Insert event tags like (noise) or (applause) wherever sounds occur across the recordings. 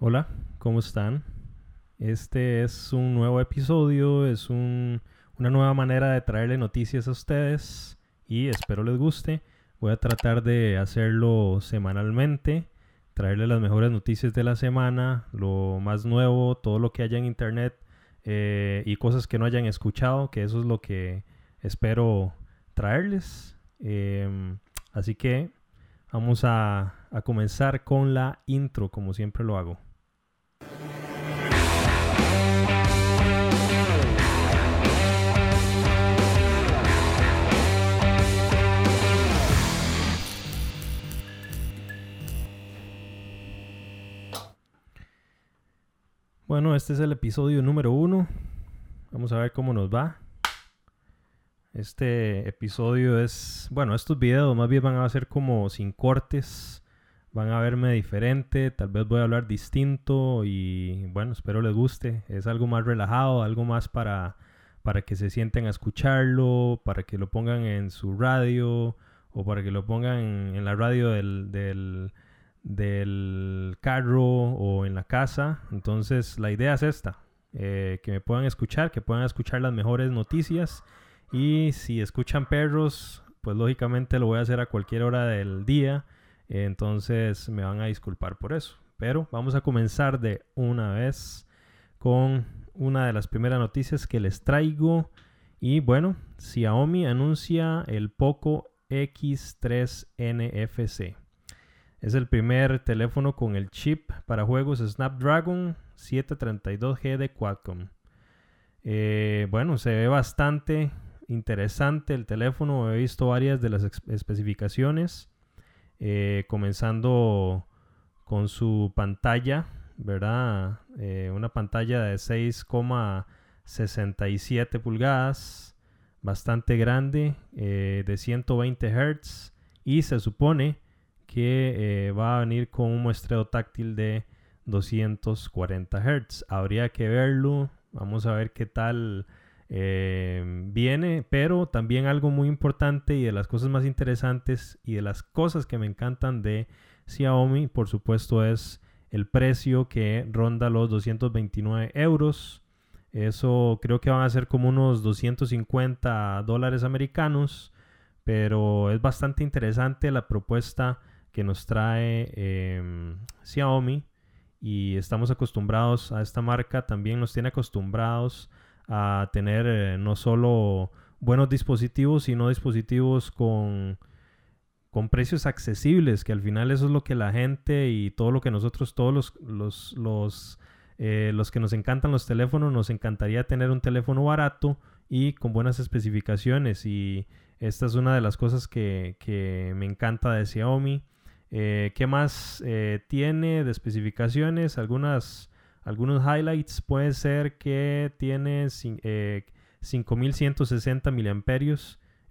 Hola, ¿cómo están? Este es un nuevo episodio, es una nueva manera de traerle noticias a ustedes y espero les guste. Voy a tratar de hacerlo semanalmente, traerle las mejores noticias de la semana, lo más nuevo, todo lo que haya en internet eh, y cosas que no hayan escuchado, que eso es lo que espero traerles. Em, así que vamos a comenzar con la intro, como siempre lo hago. Bueno, este es el episodio número uno. Vamos a ver cómo nos va. Este episodio es, bueno, estos videos más bien van a ser como sin cortes. Van a verme diferente, tal vez voy a hablar distinto y bueno, espero les guste. Es algo más relajado, algo más para, para que se sienten a escucharlo, para que lo pongan en su radio o para que lo pongan en, la radio del, del del carro o en la casa. Entonces la idea es esta, eh, que me puedan escuchar, que puedan escuchar las mejores noticias y si escuchan perros, pues lógicamente lo voy a hacer a cualquier hora del día, entonces me van a disculpar por eso. Pero vamos a comenzar de una vez con una de las primeras noticias que les traigo. Y bueno, Xiaomi anuncia el Poco X3 NFC. Es el primer teléfono con el chip para juegos Snapdragon 732G de Qualcomm. Eh, bueno, se ve bastante interesante el teléfono. He visto varias de las especificaciones. Eh, comenzando con su pantalla, ¿verdad? Eh, una pantalla de 6,67 pulgadas, bastante grande, de 120 Hz. Y se supone que eh, va a venir con un muestreo táctil de 240 Hz. Habría que verlo, vamos a ver qué tal eh, viene, pero también algo muy importante y de las cosas más interesantes y de las cosas que me encantan de Xiaomi, por supuesto, es el precio que ronda los 229 euros. Eso creo que van a ser como unos 250 dólares americanos, pero es bastante interesante la propuesta que nos trae em, Xiaomi y estamos acostumbrados a esta marca, también nos tiene acostumbrados a tener eh, no solo buenos dispositivos, sino dispositivos con, con precios accesibles, que al final eso es lo que la gente y todo lo que nosotros, todos los, los, los, eh, los que nos encantan los teléfonos, nos encantaría tener un teléfono barato y con buenas especificaciones y esta es una de las cosas que, que me encanta de Xiaomi. Eh, ¿Qué más eh, tiene de especificaciones? Algunas, algunos highlights puede ser que tiene 5160 mAh.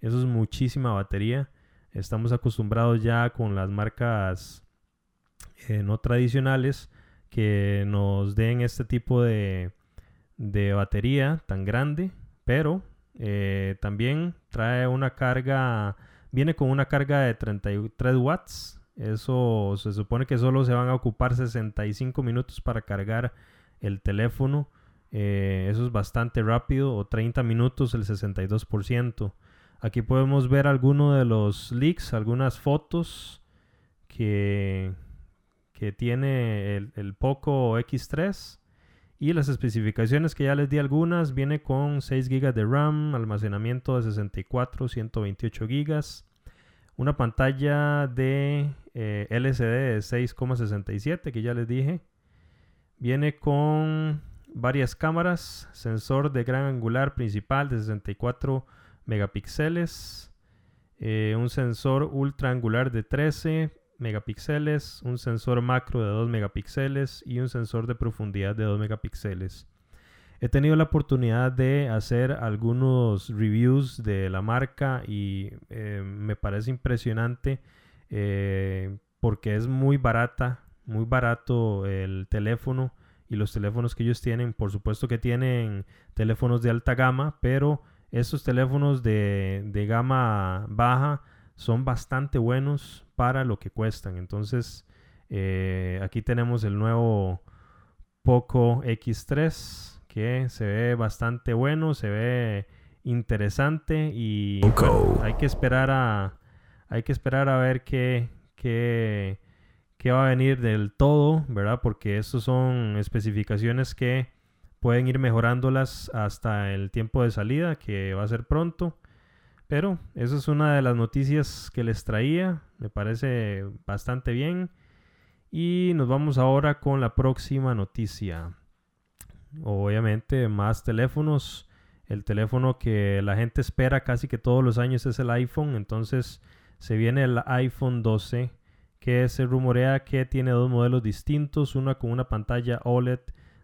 Eso es muchísima batería. Estamos acostumbrados ya con las marcas eh, no tradicionales que nos den este tipo de, de batería tan grande. Pero también trae una carga, viene con una carga de 33 watts eso se supone que solo se van a ocupar 65 minutos para cargar el teléfono. Eh, eso es bastante rápido, o 30 minutos el 62%. Aquí podemos ver algunos de los leaks, algunas fotos que, que tiene el, el, Poco X3. Y las especificaciones que ya les di algunas, viene con 6 GB de RAM, almacenamiento de 64, 128 GB, una pantalla de eh, LCD de 6,67 que ya les dije. Viene con varias cámaras, sensor de gran angular principal de 64 megapíxeles, eh, un sensor ultra angular de 13 megapíxeles, un sensor macro de 2 megapíxeles y un sensor de profundidad de 2 megapíxeles. He tenido la oportunidad de hacer algunos reviews de la marca y eh, me parece impresionante eh, porque es muy barata, muy barato el teléfono y los teléfonos que ellos tienen. Por supuesto que tienen teléfonos de alta gama, pero estos teléfonos de, de gama baja son bastante buenos para lo que cuestan. Entonces, eh, aquí tenemos el nuevo Poco X3 que se ve bastante bueno, se ve interesante y hay que esperar a hay que esperar a ver qué, qué, qué va a venir del todo, ¿verdad? Porque estos son especificaciones que pueden ir mejorándolas hasta el tiempo de salida, que va a ser pronto. Pero esa es una de las noticias que les traía. Me parece bastante bien. Y nos vamos ahora con la próxima noticia. Obviamente más teléfonos. El teléfono que la gente espera casi que todos los años es el iPhone. Entonces se viene el iPhone 12 que se rumorea que tiene dos modelos distintos. Una con una pantalla OLED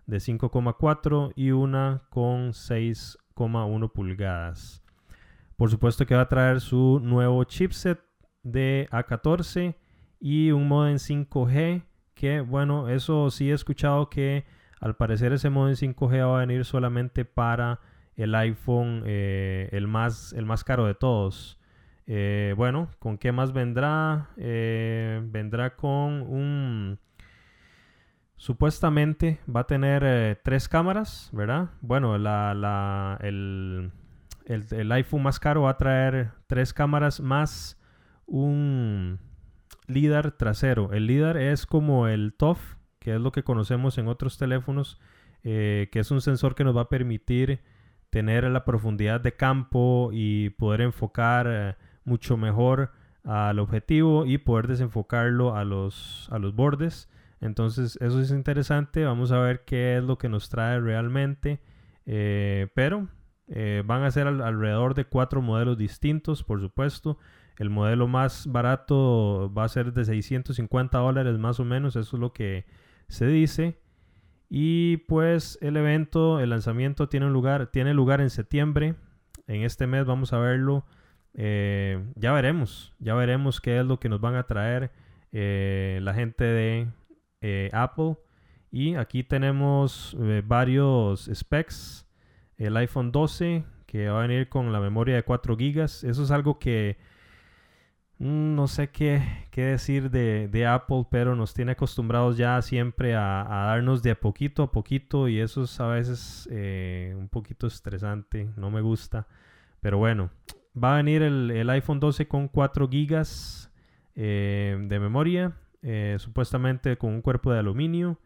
de 5,4 y una con 6,1 pulgadas. Por supuesto que va a traer su nuevo chipset de A14 y un modem 5G que bueno, eso sí he escuchado que al parecer ese modem 5G va a venir solamente para el iPhone, eh, el, más, el más caro de todos. Eh, bueno, ¿con qué más vendrá? Eh, vendrá con un... Supuestamente va a tener tres cámaras, ¿verdad? Bueno, la, el, el, iPhone más caro va a traer tres cámaras más un LIDAR trasero. El LIDAR es como el TOF, que es lo que conocemos en otros teléfonos, eh, que es un sensor que nos va a permitir tener la profundidad de campo y poder enfocar eh, mucho mejor al objetivo y poder desenfocarlo a los, a los bordes. Entonces eso es interesante, vamos a ver qué es lo que nos trae realmente. Eh, pero van a ser alrededor de cuatro modelos distintos, por supuesto. El modelo más barato va a ser de 650 dólares más o menos, eso es lo que se dice. Y pues el evento, el lanzamiento tiene, lugar, tiene lugar en septiembre. En este mes vamos a verlo. Eh, ya veremos, ya veremos qué es lo que nos van a traer eh, la gente de Apple. Y aquí tenemos varios specs el iPhone 12 que va a venir con la memoria de 4 GB. Eso es algo que no sé qué, decir de, Apple, pero nos tiene acostumbrados ya siempre a, darnos de poquito a poquito y eso es a veces eh, un poquito estresante, no me gusta. Pero bueno, va a venir el, iPhone 12 con 4 GB eh, de memoria, eh, supuestamente con un cuerpo de aluminio,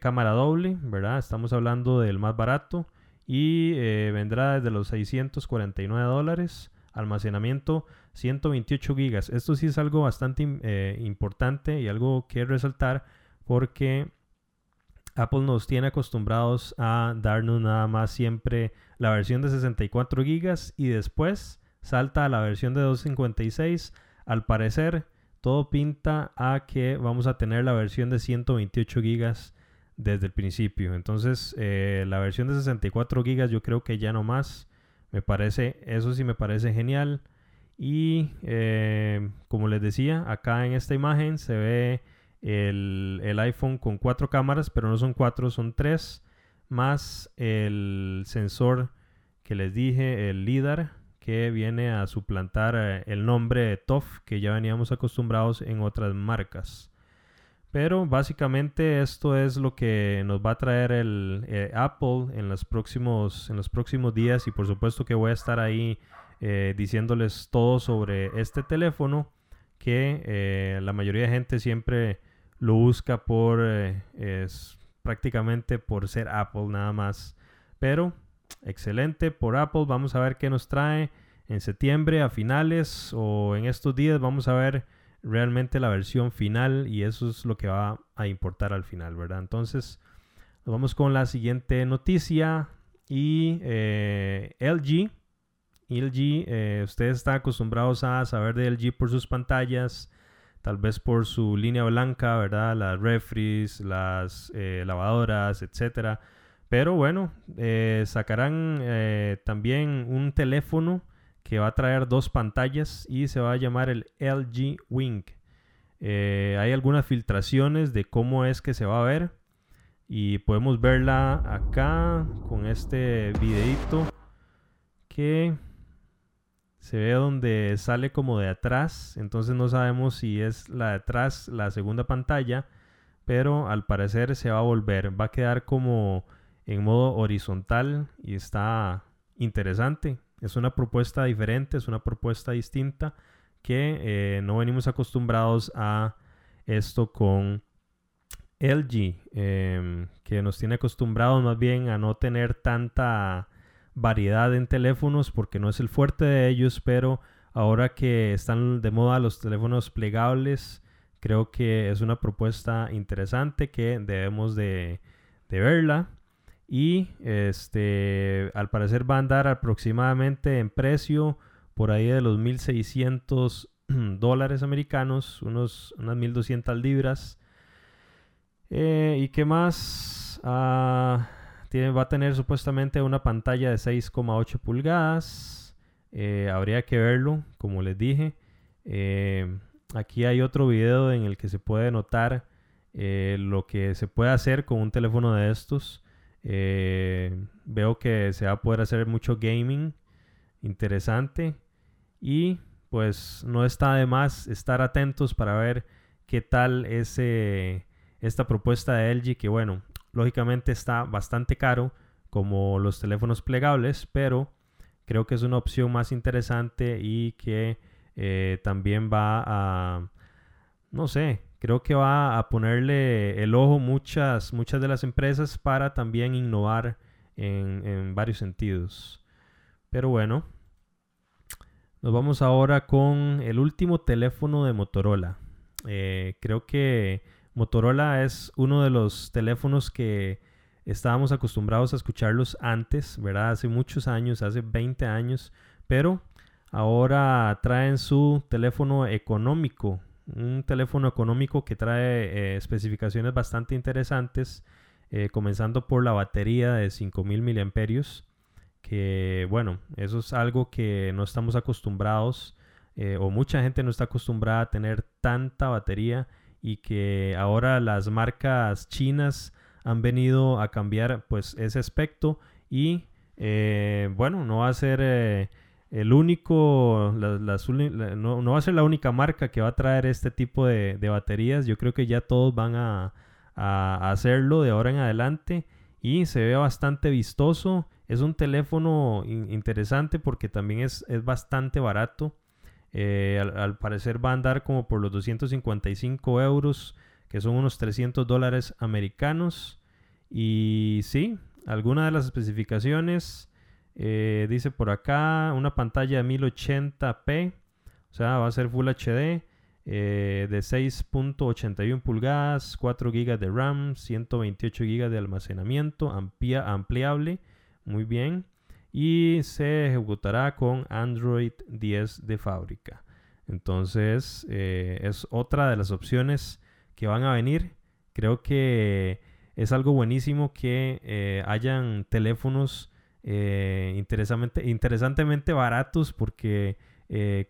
cámara doble, ¿verdad? Estamos hablando del más barato y vendrá desde los 649 dólares. Almacenamiento 128 gigas. Esto sí es algo bastante eh, importante y algo que resaltar porque Apple nos tiene acostumbrados a darnos nada más siempre la versión de 64 gigas y después salta a la versión de 256. Al parecer, todo pinta a que vamos a tener la versión de 128 gigas desde el principio. Entonces, eh, la versión de 64 GB yo creo que ya no más. Me parece, eso sí me parece genial. Y eh, como les decía, acá en esta imagen se ve el, el, iPhone con cuatro cámaras, pero no son cuatro, son tres, más el sensor que les dije, el LIDAR, que viene a suplantar eh, el nombre TOF que ya veníamos acostumbrados en otras marcas. Pero básicamente esto es lo que nos va a traer el eh, Apple en los, próximos, en los próximos días y por supuesto que voy a estar ahí eh, diciéndoles todo sobre este teléfono que eh, la mayoría de gente siempre lo busca por es prácticamente por ser Apple nada más. Pero excelente por Apple. Vamos a ver qué nos trae en septiembre a finales o en estos días. Vamos a ver realmente la versión final y eso es lo que va a importar al final, ¿verdad? Entonces, nos vamos con la siguiente noticia y eh, LG. LG, eh, ustedes están acostumbrados a saber de LG por sus pantallas, tal vez por su línea blanca, ¿verdad? Las refries, las eh, lavadoras, etcétera. Pero bueno, sacarán también un teléfono que va a traer dos pantallas y se va a llamar el LG Wing. Eh, hay algunas filtraciones de cómo es que se va a ver y podemos verla acá con este videito que se ve donde sale como de atrás entonces no sabemos si es la de atrás la segunda pantalla pero al parecer se va a volver, va a quedar como en modo horizontal y está interesante. Es una propuesta diferente, es una propuesta distinta que eh, no venimos acostumbrados a esto con LG, em, que nos tiene acostumbrados más bien a no tener tanta variedad en teléfonos porque no es el fuerte de ellos, pero ahora que están de moda los teléfonos plegables, creo que es una propuesta interesante que debemos de, de verla. Y este, al parecer va a andar aproximadamente en precio por ahí de los 1.600 (clears throat) dólares americanos, unos, unas 1.200 libras. Eh, ¿Y qué más? Ah, va a tener supuestamente una pantalla de 6,8 pulgadas. Eh, habría que verlo, como les dije. Eh, aquí hay otro video en el que se puede notar lo que se puede hacer con un teléfono de estos. veo que se va a poder hacer mucho gaming. Interesante. Y pues no está de más estar atentos para ver qué tal ese, esta propuesta de LG que bueno, lógicamente está bastante caro como los teléfonos plegables, pero creo que es una opción más interesante y que eh, también va a, no sé, creo que va a ponerle el ojo muchas, muchas de las empresas para también innovar en, varios sentidos. Pero bueno, nos vamos ahora con el último teléfono de Motorola. Eh, creo que Motorola es uno de los teléfonos que estábamos acostumbrados a escucharlos antes, ¿verdad? Hace muchos años, hace 20 años, pero ahora traen su teléfono económico, un teléfono económico que trae eh, especificaciones bastante interesantes, eh, comenzando por la batería de 5000 miliamperios que bueno, eso es algo que no estamos acostumbrados eh, o mucha gente no está acostumbrada a tener tanta batería y que ahora las marcas chinas han venido a cambiar pues ese aspecto y eh, bueno, no va a ser eh, el único, no, va a ser la única marca que va a traer este tipo de, baterías, yo creo que ya todos van a, a hacerlo de ahora en adelante y se ve bastante vistoso es un teléfono interesante porque también es, bastante barato. Eh, al, parecer va a andar como por los 255 euros, que son unos 300 dólares americanos. Y sí, algunas de las especificaciones, eh, dice por acá, una pantalla de 1080p, o sea, va a ser Full HD. Eh, de 6.81 pulgadas, 4 GB de RAM, 128 GB de almacenamiento, ampliable muy bien. Y se ejecutará con Android 10 de fábrica. Entonces eh, es otra de las opciones que van a venir. Creo que es algo buenísimo que eh, hayan teléfonos eh, interesantemente, baratos porque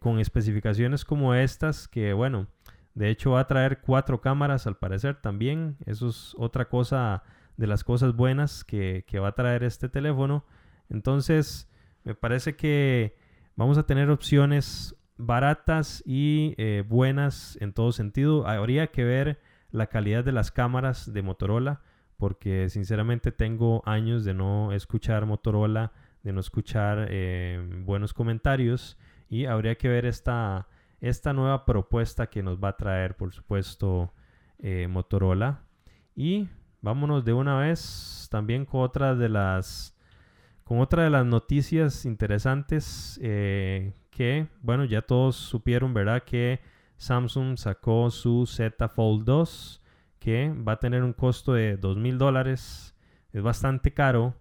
con especificaciones como estas que bueno, de hecho va a traer cuatro cámaras al parecer también. Eso es otra cosa de las cosas buenas que, va a traer este teléfono. Entonces, me parece que vamos a tener opciones baratas y eh, buenas en todo sentido. Habría que ver la calidad de las cámaras de Motorola, porque sinceramente tengo años de no escuchar Motorola, de no escuchar eh, buenos comentarios y habría que ver esta, esta nueva propuesta que nos va a traer, por supuesto, eh, Motorola. Y vámonos de una vez también con otra de las con otra de las noticias interesantes eh, que bueno ya todos supieron verdad que Samsung sacó su Z Fold 2 que va a tener un costo de dos mil dólares. Es bastante caro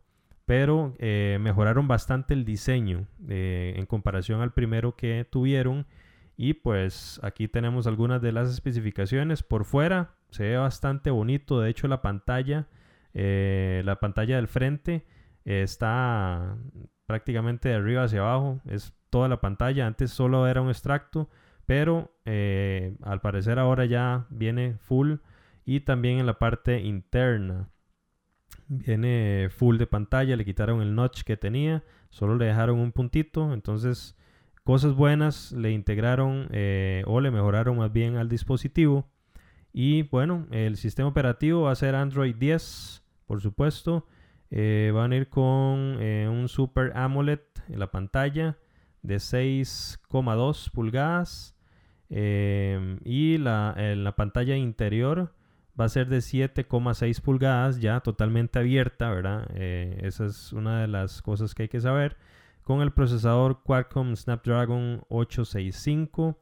pero eh, mejoraron bastante el diseño eh, en comparación al primero que tuvieron. Y pues aquí tenemos algunas de las especificaciones. Por fuera se ve bastante bonito. De hecho, la pantalla, la pantalla del frente está prácticamente de arriba hacia abajo. Es toda la pantalla. Antes solo era un extracto, pero eh, al parecer ahora ya viene full. Y también en la parte interna viene full de pantalla. Le quitaron el notch que tenía, solo le dejaron un puntito. Entonces, cosas buenas le integraron eh, o le mejoraron más bien al dispositivo. Y bueno, el sistema operativo va a ser Android 10, por supuesto. Eh, van a ir con eh, un Super AMOLED en la pantalla de 6,2 pulgadas. Eh, y la, en la pantalla interior va a ser de 7,6 pulgadas, ya totalmente abierta, ¿verdad? esa es una de las cosas que hay que saber. Con el procesador Qualcomm Snapdragon 865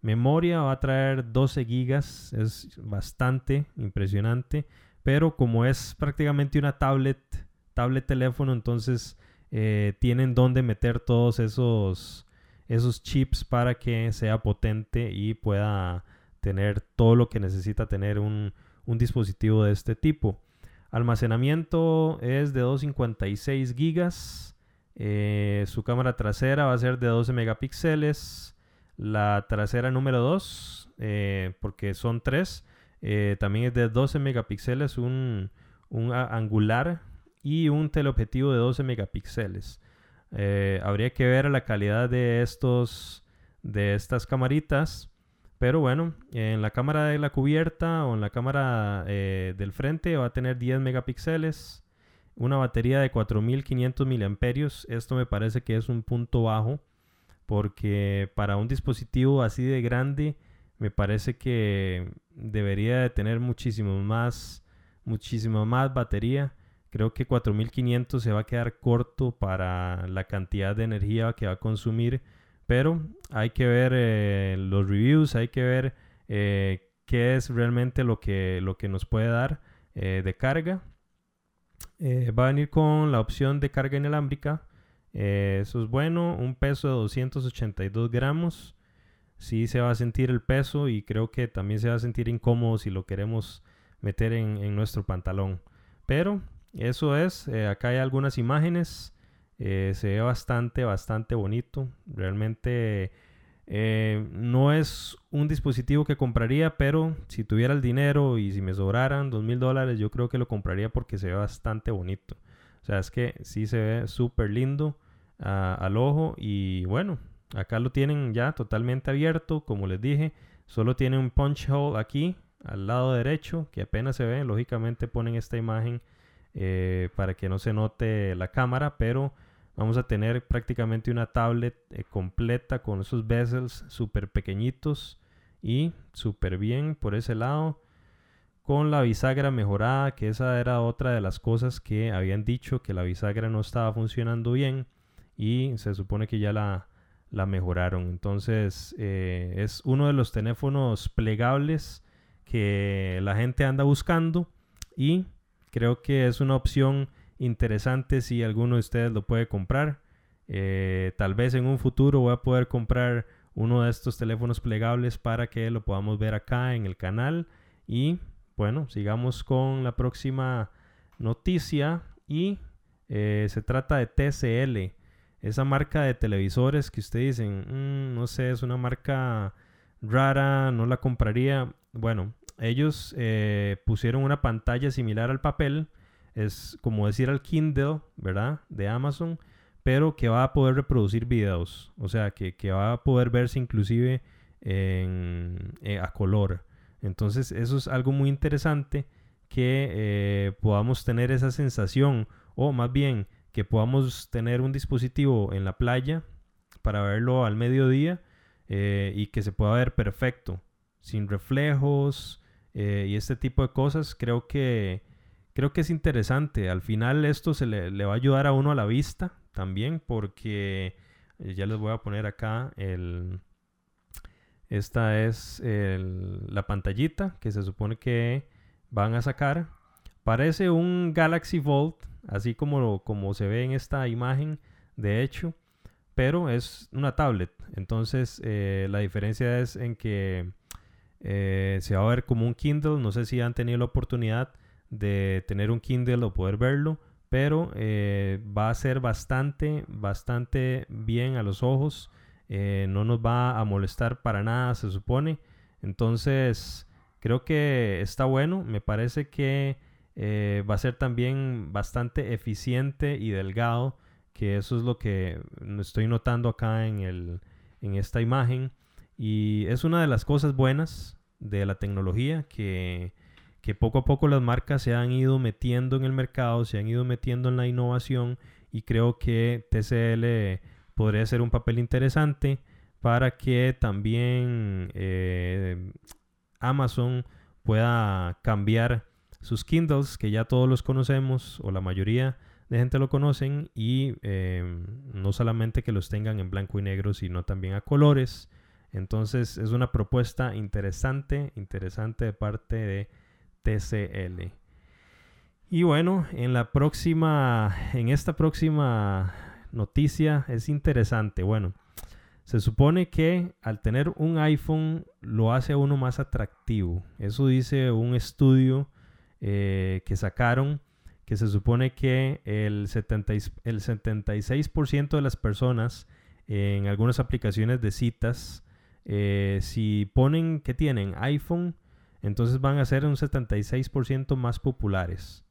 Memoria va a traer 12 gigas, es bastante impresionante, pero como es prácticamente una tablet, tablet teléfono, entonces eh, tienen donde meter todos esos, esos chips para que sea potente y pueda tener todo lo que necesita tener un, dispositivo de este tipo. Almacenamiento es de 256 gigas. Eh, su cámara trasera va a ser de 12 megapíxeles. La trasera número 2, eh, porque son tres, eh, también es de 12 megapíxeles, un, angular y un teleobjetivo de 12 megapíxeles. Eh, habría que ver la calidad de estos de estas camaritas pero bueno en la cámara de la cubierta o en la cámara del frente va a tener 10 megapíxeles una batería de 4500 miliamperios esto me parece que es un punto bajo porque para un dispositivo así de grande me parece que debería de tener muchísimo más, muchísimo más batería. Creo que 4500 se va a quedar corto para la cantidad de energía que va a consumir, pero hay que ver eh, los reviews, hay que ver eh, qué es realmente lo que, lo que nos puede dar eh, de carga. va a venir con la opción de carga inalámbrica eso es bueno, un peso de 282 gramos. Sí se va a sentir el peso y creo que también se va a sentir incómodo si lo queremos meter en, nuestro pantalón. Pero eso es, eh, acá hay algunas imágenes. Eh, se ve bastante, bastante bonito. Realmente no es un dispositivo que compraría, pero si tuviera el dinero y si me sobraran dos mil dólares, yo creo que lo compraría porque se ve bastante bonito. O sea, es que sí se ve súper lindo ah, al ojo y bueno, acá lo tienen ya totalmente abierto, como les dije, solo tiene un punch hole aquí al lado derecho que apenas se ve, lógicamente ponen esta imagen eh, para que no se note la cámara, pero vamos a tener prácticamente una tablet eh, completa con esos bezels súper pequeñitos y súper bien por ese lado con la bisagra mejorada, que esa era otra de las cosas que habían dicho que la bisagra no estaba funcionando bien y se supone que ya la, la mejoraron. Entonces eh, es uno de los teléfonos plegables que la gente anda buscando y creo que es una opción interesante si alguno de ustedes lo puede comprar. Eh, tal vez en un futuro voy a poder comprar uno de estos teléfonos plegables para que lo podamos ver acá en el canal y bueno, sigamos con la próxima noticia y eh, se trata de TCL, esa marca de televisores que ustedes dicen, mm, no sé, es una marca rara, no la compraría. Bueno, ellos eh, pusieron una pantalla similar al papel, es como decir al Kindle, ¿verdad? De Amazon, pero que va a poder reproducir videos, o sea, que, va a poder verse inclusive eh, a color. Entonces eso es algo muy interesante que eh, podamos tener esa sensación o más bien que podamos tener un dispositivo en la playa para verlo al mediodía y que se pueda ver perfecto, sin reflejos eh, y este tipo de cosas. Creo que, creo que es interesante. Al final esto se le, va a ayudar a uno a la vista también porque ya les voy a poner acá el, esta es la pantallita que se supone que van a sacar. Parece un Galaxy Vault, así como, como se ve en esta imagen, de hecho, pero es una tablet. Entonces eh, la diferencia es en que eh, se va a ver como un Kindle. No sé si han tenido la oportunidad de tener un Kindle o poder verlo, pero eh, va a ser bastante, bastante bien a los ojos. Eh, no nos va a molestar para nada, se supone. Entonces, creo que está bueno. Me parece que va a ser también bastante eficiente y delgado, que eso es lo que estoy notando acá en, el, en esta imagen. Y es una de las cosas buenas de la tecnología que, que poco a poco las marcas se han ido metiendo en el mercado, se han ido metiendo en la innovación y creo que TCL podría ser un papel interesante para que también eh, Amazon pueda cambiar sus Kindles, que ya todos los conocemos, o la mayoría de gente lo conocen, y em, no solamente que los tengan en blanco y negro, sino también a colores. Entonces es una propuesta interesante, interesante de parte de TCL. Y bueno, en la próxima, en esta próxima noticia es interesante. Bueno, se supone que al tener un iPhone lo hace a uno más atractivo. Eso dice un estudio eh, que sacaron que se supone que el, 70, el 76% de las personas en algunas aplicaciones de citas, eh, si ponen que tienen iPhone, entonces van a ser un 76% más populares.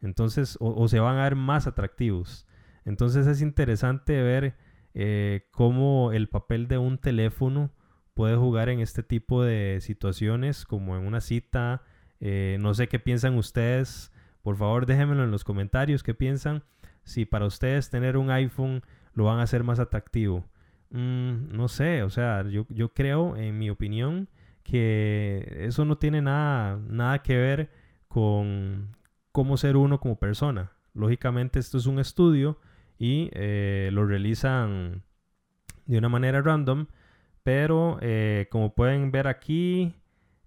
Entonces, o, se van a ver más atractivos. Entonces es interesante ver eh, cómo el papel de un teléfono puede jugar en este tipo de situaciones, como en una cita. Eh, no sé qué piensan ustedes. Por favor, déjenmelo en los comentarios qué piensan. Si para ustedes tener un iPhone lo van a hacer más atractivo. Mm, no sé, o sea, yo, yo creo, en mi opinión, que eso no tiene nada, nada que ver con cómo ser uno como persona. Lógicamente esto es un estudio y eh, lo realizan de una manera random, pero eh, como pueden ver aquí,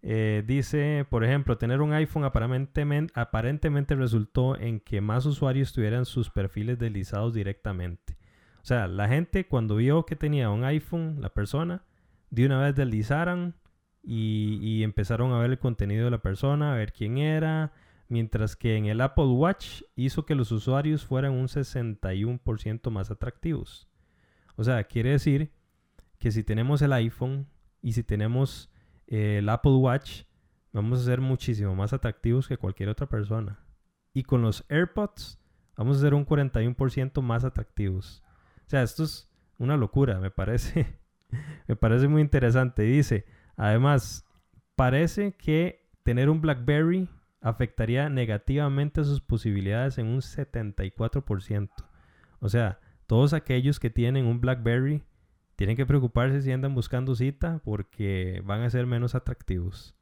eh, dice, por ejemplo, tener un iPhone aparentemente, aparentemente resultó en que más usuarios tuvieran sus perfiles deslizados directamente. O sea, la gente cuando vio que tenía un iPhone, la persona, de una vez deslizaran y, empezaron a ver el contenido de la persona, a ver quién era, mientras que en el Apple Watch hizo que los usuarios fueran un 61% más atractivos. O sea, quiere decir que si tenemos el iPhone y si tenemos el Apple Watch, vamos a ser muchísimo más atractivos que cualquier otra persona. Y con los AirPods, vamos a ser un 41% más atractivos. Sea, esto es una locura, me parece. (laughs) me parece muy interesante. Dice, Además, parece que tener un BlackBerry afectaría negativamente sus posibilidades en un 74%. O sea, todos aquellos que tienen un BlackBerry tienen que preocuparse si andan buscando cita porque van a ser menos atractivos.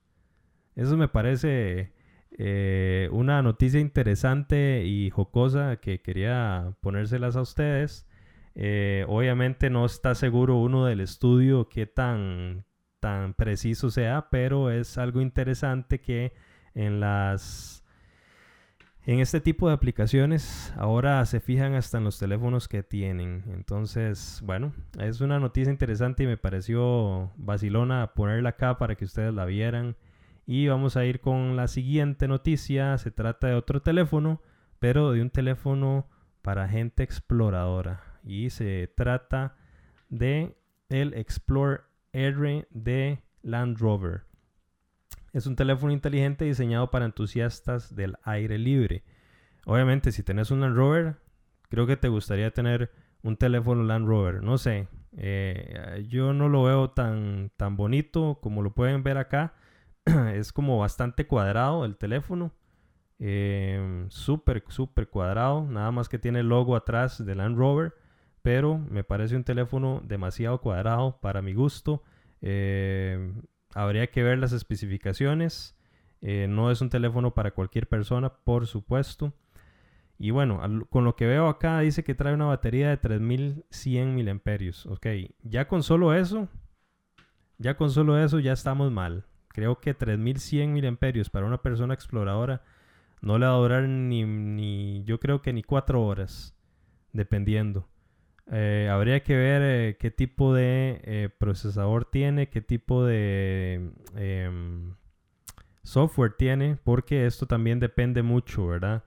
Eso me parece eh, una noticia interesante y jocosa que quería ponérselas a ustedes. Eh, obviamente no está seguro uno del estudio qué tan tan preciso sea, pero es algo interesante que en las en este tipo de aplicaciones ahora se fijan hasta en los teléfonos que tienen. Entonces, bueno, es una noticia interesante y me pareció vacilona ponerla acá para que ustedes la vieran. Y vamos a ir con la siguiente noticia. Se trata de otro teléfono, pero de un teléfono para gente exploradora. Y se trata de el Explorer R de Land Rover. Es un teléfono inteligente diseñado para entusiastas del aire libre. Obviamente, si tenés un Land Rover, creo que te gustaría tener un teléfono Land Rover. No sé, eh, yo no lo veo tan, tan bonito como lo pueden ver acá. (clears throat) es como bastante cuadrado el teléfono. Eh, súper, súper cuadrado. Nada más que tiene el logo atrás de Land Rover pero me parece un teléfono demasiado cuadrado para mi gusto. Eh, habría que ver las especificaciones. Eh, no es un teléfono para cualquier persona, por supuesto. Y bueno, con lo que veo acá dice que trae una batería de 3100 miliamperios. Ok, ya con solo eso, ya con solo eso ya estamos mal. Creo que 3100 miliamperios para una persona exploradora no le va a durar ni, ni yo creo que ni 4 horas, dependiendo. Eh, habría que ver eh, qué tipo de eh, procesador tiene, qué tipo de em, software tiene, porque esto también depende mucho, ¿verdad?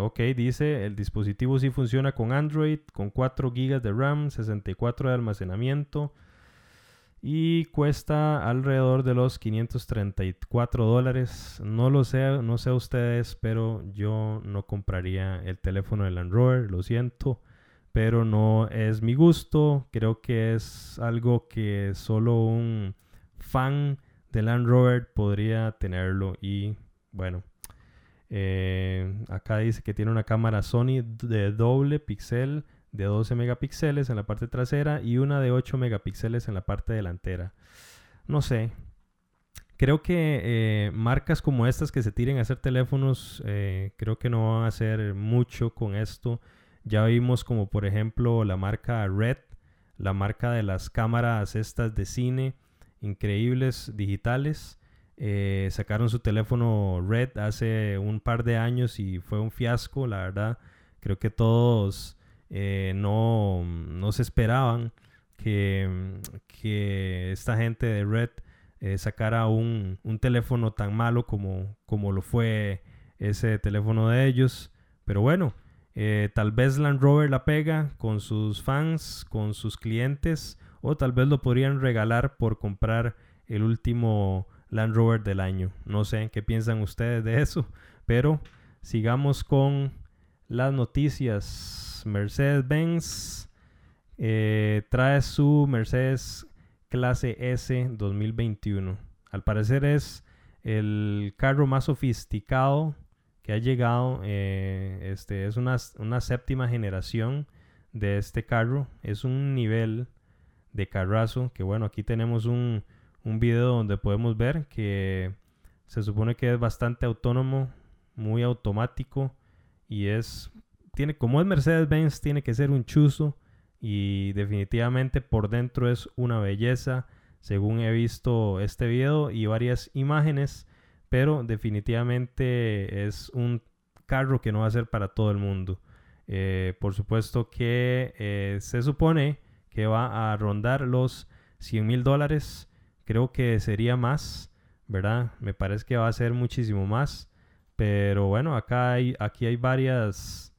ok, dice, el dispositivo sí funciona con Android, con 4 GB de RAM, 64 de almacenamiento y cuesta alrededor de los 534 dólares. No lo sé, no sé ustedes, pero yo no compraría el teléfono del Android, lo siento pero no es mi gusto. Creo que es algo que solo un fan de Land Rover podría tenerlo y bueno. Eh, acá dice que tiene una cámara Sony de doble píxel de 12 megapíxeles en la parte trasera y una de 8 megapíxeles en la parte delantera. No sé. Creo que eh, marcas como estas que se tiren a hacer teléfonos, eh, creo que no van a hacer mucho con esto. Ya vimos como por ejemplo la marca Red, la marca de las cámaras estas de cine, increíbles digitales. Eh, sacaron su teléfono Red hace un par de años y fue un fiasco, la verdad. Creo que todos eh, no, no, se esperaban que, que, esta gente de Red eh, sacara un, un, teléfono tan malo como, como lo fue ese teléfono de ellos. Pero bueno, eh, tal vez Land Rover la pega con sus fans, con sus clientes, o tal vez lo podrían regalar por comprar el último Land Rover del año. No sé qué piensan ustedes de eso, pero sigamos con las noticias. Mercedes-Benz eh, trae su Mercedes clase S 2021. Al parecer es el carro más sofisticado que ha llegado. Eh, este, es una, séptima generación de este carro. Es un nivel de carrazo que bueno, aquí tenemos un, un video donde podemos ver que se supone que es bastante autónomo, muy automático y es tiene, como es Mercedes-Benz, tiene que ser un chuzo y definitivamente por dentro es una belleza, según he visto este video y varias imágenes, pero definitivamente es un carro que no va a ser para todo el mundo. Eh, por supuesto que eh, se supone que va a rondar los 100 mil dólares, creo que sería más, ¿verdad? Me parece que va a ser muchísimo más. Pero bueno, acá hay, aquí hay varias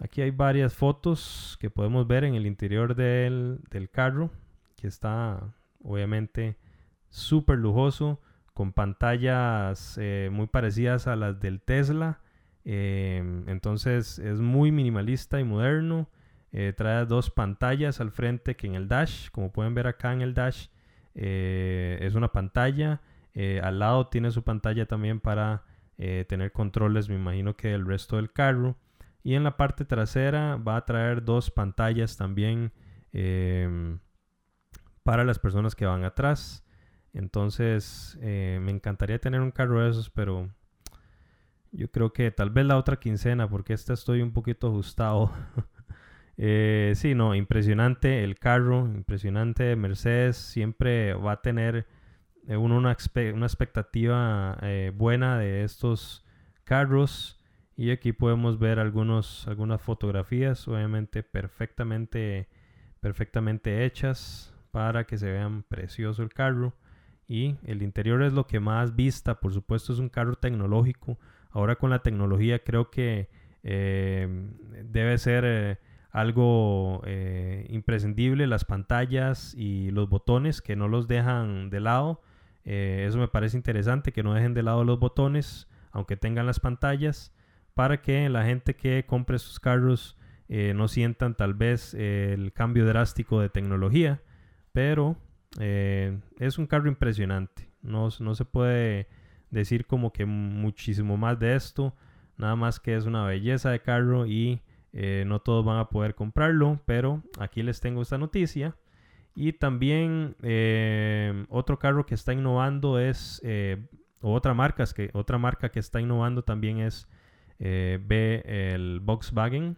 Aquí hay varias fotos que podemos ver en el interior del, carro, que está obviamente súper lujoso, con pantallas eh, muy parecidas a las del Tesla. Em, entonces es muy minimalista y moderno. Eh, trae dos pantallas al frente que en el dash, como pueden ver acá en el dash, eh, es una pantalla. al lado tiene su pantalla también para tener controles, me imagino que del resto del carro. Y en la parte trasera va a traer dos pantallas también em, para las personas que van atrás. Entonces eh, me encantaría tener un carro de esos, pero yo creo que tal vez la otra quincena, porque esta estoy un poquito ajustado. (laughs) eh, sí, no, impresionante el carro, impresionante Mercedes. Siempre va a tener eh, una, una, expectativa buena de estos carros. Y aquí podemos ver algunos, algunas fotografías, obviamente perfectamente, perfectamente hechas para que se vean precioso el carro. Y el interior es lo que más vista, por supuesto es un carro tecnológico. Ahora con la tecnología creo que eh, debe ser eh, algo eh, imprescindible, las pantallas y los botones que no los dejan de lado. eso me parece interesante, que no dejen de lado los botones, aunque tengan las pantallas para que la gente que compre sus carros no sientan tal vez el cambio drástico de tecnología, pero eh, es un carro impresionante. No, se puede decir como que muchísimo más de esto, nada más que es una belleza de carro y eh, no todos van a poder comprarlo, pero aquí les tengo esta noticia. Y también otro carro que está innovando es, otra, marca, que, otra marca que está innovando también es eh, el Volkswagen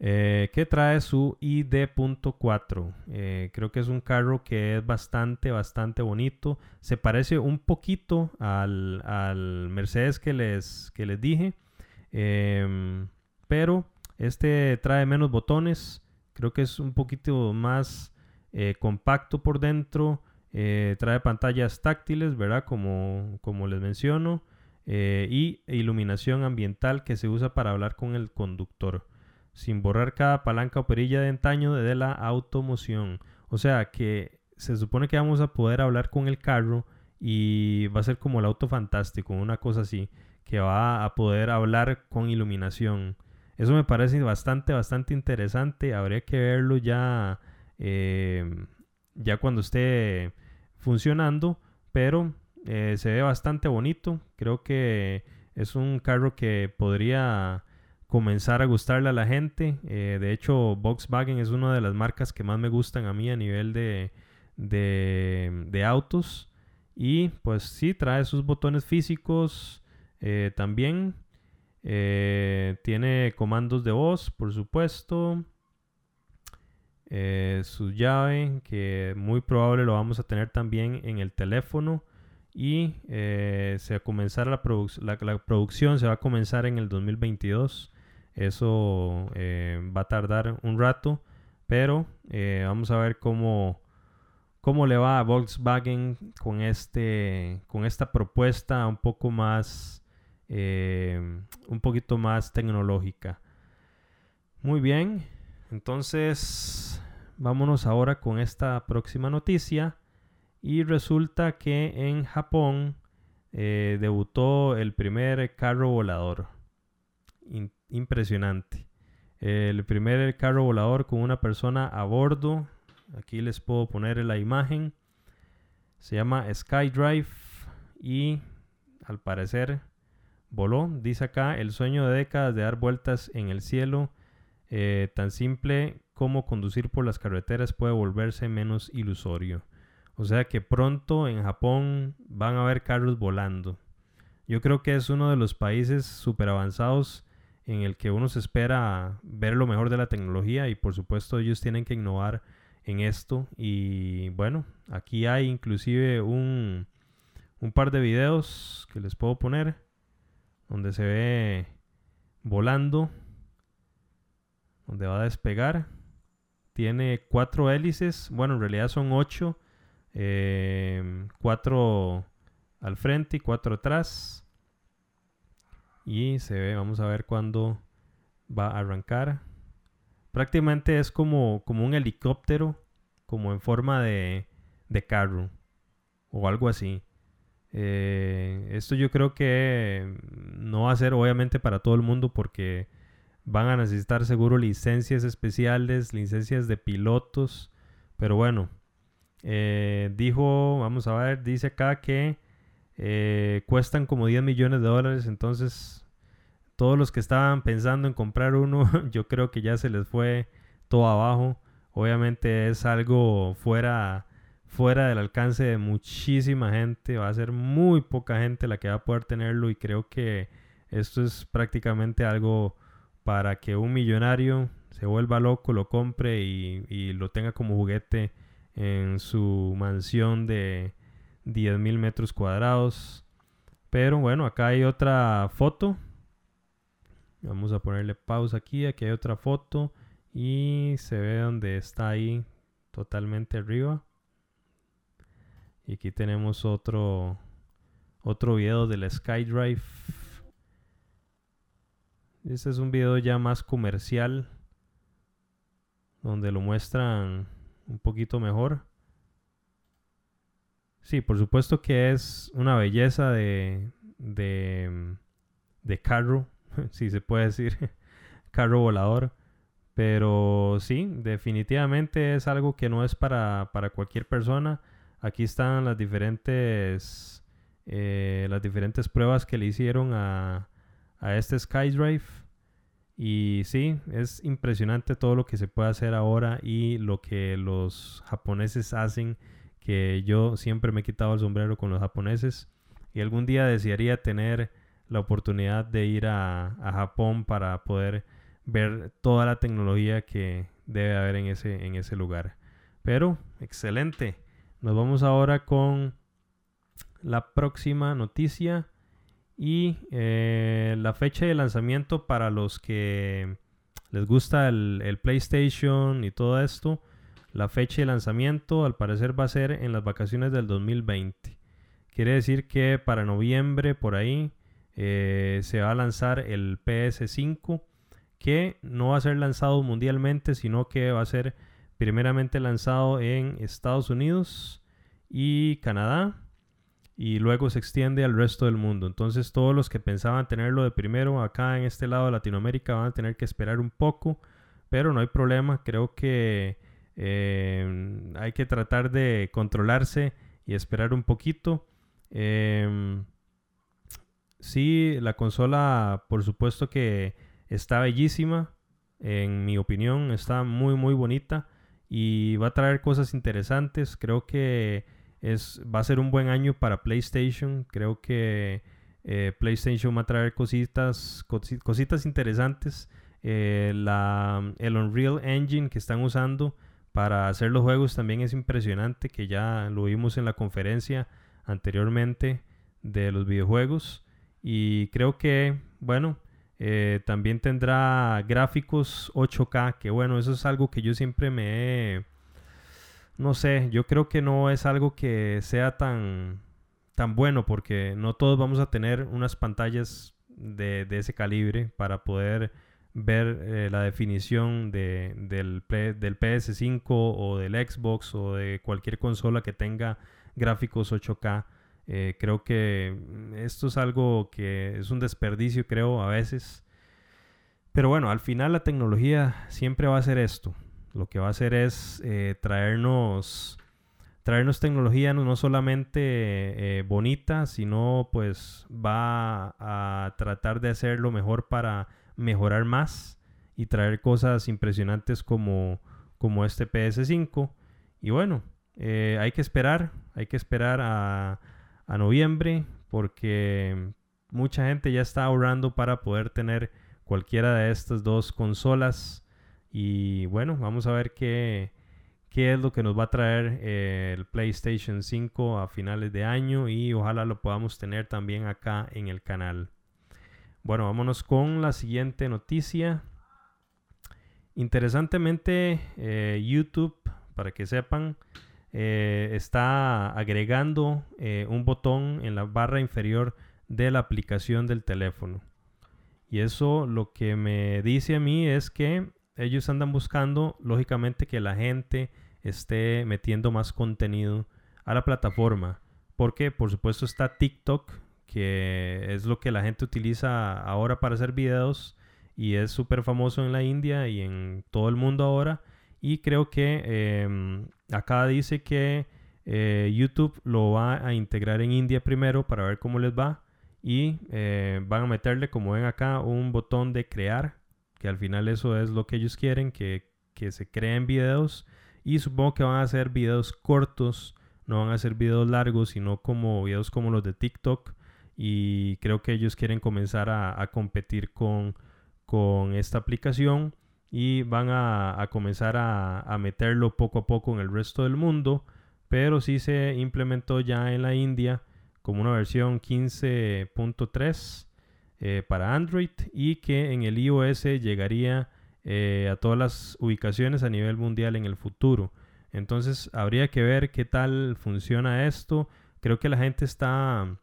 eh, que trae su ID.4. Eh, creo que es un carro que es bastante, bastante bonito. Se parece un poquito al, Mercedes que les, que les dije. Em, pero este trae menos botones. Creo que es un poquito más compacto por dentro. trae pantallas táctiles, ¿verdad? Como, como les menciono. Eh, y iluminación ambiental que se usa para hablar con el conductor, sin borrar cada palanca o perilla de antaño de la automoción. O sea que se supone que vamos a poder hablar con el carro y va a ser como el auto fantástico, una cosa así, que va a poder hablar con iluminación. Eso me parece bastante, bastante interesante. Habría que verlo ya, eh, ya cuando esté funcionando, pero eh, se ve bastante bonito. Creo que es un carro que podría comenzar a gustarle a la gente. Eh, de hecho, Volkswagen es una de las marcas que más me gustan a mí a nivel de, de, autos. Y pues sí, trae sus botones físicos eh, también. tiene comandos de voz, por supuesto. su llave, que muy probable lo vamos a tener también en el teléfono y eh, se va a comenzar la, la, producción se va a comenzar en el 2022 eso eh, va a tardar un rato pero eh, vamos a ver cómo cómo le va a Volkswagen con este con esta propuesta un poco más un poquito más tecnológica muy bien entonces vámonos ahora con esta próxima noticia y resulta que en Japón eh, debutó el primer carro volador. Impresionante. El primer carro volador con una persona a bordo. Aquí les puedo poner la imagen. Se llama SkyDrive y al parecer voló. Dice acá el sueño de décadas de dar vueltas en el cielo. Eh, tan simple como conducir por las carreteras puede volverse menos ilusorio. O sea que pronto en Japón van a haber carros volando. Yo creo que es uno de los países súper avanzados en el que uno se espera ver lo mejor de la tecnología y por supuesto ellos tienen que innovar en esto. Y bueno, aquí hay inclusive un, un par de videos que les puedo poner donde se ve volando, donde va a despegar. Tiene cuatro hélices, bueno en realidad son ocho eh, cuatro al frente y cuatro atrás. Y se ve, vamos a ver cuándo va a arrancar. Prácticamente es como, como un helicóptero, como en forma de, de carro o algo así. Eh, esto yo creo que no va a ser obviamente para todo el mundo porque van a necesitar seguro licencias especiales, licencias de pilotos. Pero bueno, eh, dijo, vamos a ver, dice acá que eh, cuestan como 10 millones de dólares. Entonces, todos los que estaban pensando en comprar uno, (laughs) yo creo que ya se les fue todo abajo. Obviamente es algo fuera, fuera del alcance de muchísima gente. Va a ser muy poca gente la que va a poder tenerlo. Y creo que esto es prácticamente algo para que un millonario se vuelva loco, lo compre y, y lo tenga como juguete en su mansión de 10.000 metros cuadrados. Pero bueno, acá hay otra foto. Vamos a ponerle pausa aquí. Aquí hay otra foto. Y se ve donde está ahí totalmente arriba. Y aquí tenemos otro, otro video del SkyDrive. Este es un video ya más comercial. Donde lo muestran un poquito mejor. Sí, por supuesto que es una belleza de, de, de carro, (laughs) si se puede decir, (laughs) carro volador. Pero sí, definitivamente es algo que no es para, para cualquier persona. Aquí están las diferentes, eh, las diferentes pruebas que le hicieron a, a este SkyDrive. Y sí, es impresionante todo lo que se puede hacer ahora y lo que los japoneses hacen, que yo siempre me he quitado el sombrero con los japoneses y algún día desearía tener la oportunidad de ir a, Japón para poder ver toda la tecnología que debe haber en ese, en ese lugar. Pero, excelente. Nos vamos ahora con la próxima noticia y eh, la fecha de lanzamiento para los que les gusta el, PlayStation y todo esto, la fecha de lanzamiento al parecer va a ser en las vacaciones del 2020. Quiere decir que para noviembre por ahí eh, se va a lanzar el PS5 que no va a ser lanzado mundialmente sino que va a ser primeramente lanzado en Estados Unidos y Canadá y luego se extiende al resto del mundo. Entonces todos los que pensaban tenerlo de primero acá en este lado de Latinoamérica van a tener que esperar un poco, pero no hay problema. Creo que eh, hay que tratar de controlarse y esperar un poquito. Em, sí, la consola por supuesto que está bellísima, en mi opinión, está muy muy bonita y va a traer cosas interesantes. Creo que es, va a ser un buen año para PlayStation. Creo que eh, PlayStation va a traer cositas, cositas interesantes. Eh, la, el Unreal Engine que están usando para hacer los juegos también es impresionante, que ya lo vimos en la conferencia anteriormente de los videojuegos. Y creo que, bueno, eh, también tendrá gráficos 8K, que bueno, eso es algo que yo siempre me he... No sé, yo creo que no es algo que sea tan, tan bueno porque no todos vamos a tener unas pantallas de, ese calibre para poder ver eh, la definición de, del, del PS5 o del Xbox o de cualquier consola que tenga gráficos 8K. Eh, creo que esto es algo que es un desperdicio, creo, a veces. Pero bueno, al final la tecnología siempre va a hacer esto. Lo que va a hacer es eh, traernos, traernos tecnología no, solamente bonita, sino pues va a tratar de hacerlo mejor para mejorar más y traer cosas impresionantes como, como este PS5. Y bueno, hay que esperar, hay que esperar a, a noviembre porque mucha gente ya está ahorrando para poder tener cualquiera de estas dos consolas y bueno vamos a ver qué, qué es lo que nos va a traer eh, el PlayStation 5 a finales de año y ojalá lo podamos tener también acá en el canal bueno vámonos con la siguiente noticia interesantemente eh, YouTube para que sepan eh, está agregando eh, un botón en la barra inferior de la aplicación del teléfono. Y eso lo que me dice a mí es que ellos andan buscando, lógicamente, que la gente esté metiendo más contenido a la plataforma. Porque, por supuesto, está TikTok, que es lo que la gente utiliza ahora para hacer videos y es súper famoso en la India y en todo el mundo ahora. Y creo que em, acá dice que eh, YouTube lo va a integrar en India primero para ver cómo les va. Y eh, van a meterle, como ven acá, un botón de crear. Que al final eso es lo que ellos quieren, que, que se creen videos. Y supongo que van a hacer videos cortos, no van a hacer videos largos, sino como videos como los de TikTok. Y creo que ellos quieren comenzar a, competir con, con esta aplicación y van a, comenzar a, meterlo poco a poco en el resto del mundo, pero sí se implementó ya en la India como una versión 15.3 eh, para Android y que en el iOS llegaría eh, a todas las ubicaciones a nivel mundial en el futuro. Entonces habría que ver qué tal funciona esto. Creo que la gente está...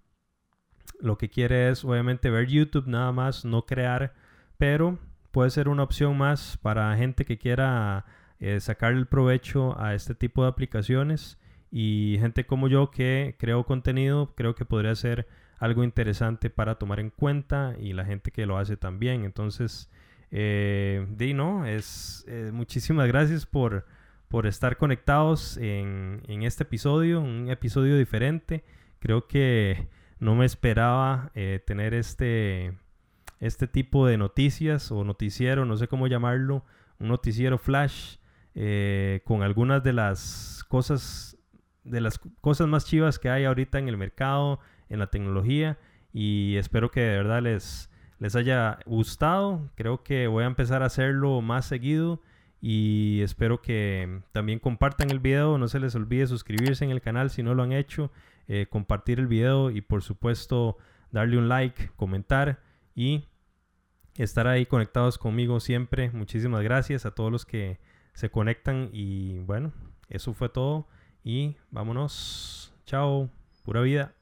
Lo que quiere es obviamente ver YouTube nada más, no crear, pero puede ser una opción más para gente que quiera eh, sacar el provecho a este tipo de aplicaciones y gente como yo que creo contenido, creo que podría ser algo interesante para tomar en cuenta y la gente que lo hace también. Entonces, eh, no, es eh, muchísimas gracias por, por estar conectados en, en, este episodio, un episodio diferente. Creo que no me esperaba eh, tener este este tipo de noticias o noticiero, no sé cómo llamarlo, un noticiero flash eh, con algunas de las cosas de las cosas más chivas que hay ahorita en el mercado, en la tecnología y espero que de verdad les, les haya gustado. Creo que voy a empezar a hacerlo más seguido y espero que también compartan el video. No se les olvide suscribirse en el canal si no lo han hecho, eh, compartir el video y por supuesto darle un like, comentar y estar ahí conectados conmigo siempre. Muchísimas gracias a todos los que se conectan y bueno, eso fue todo y vámonos. Chao, pura vida.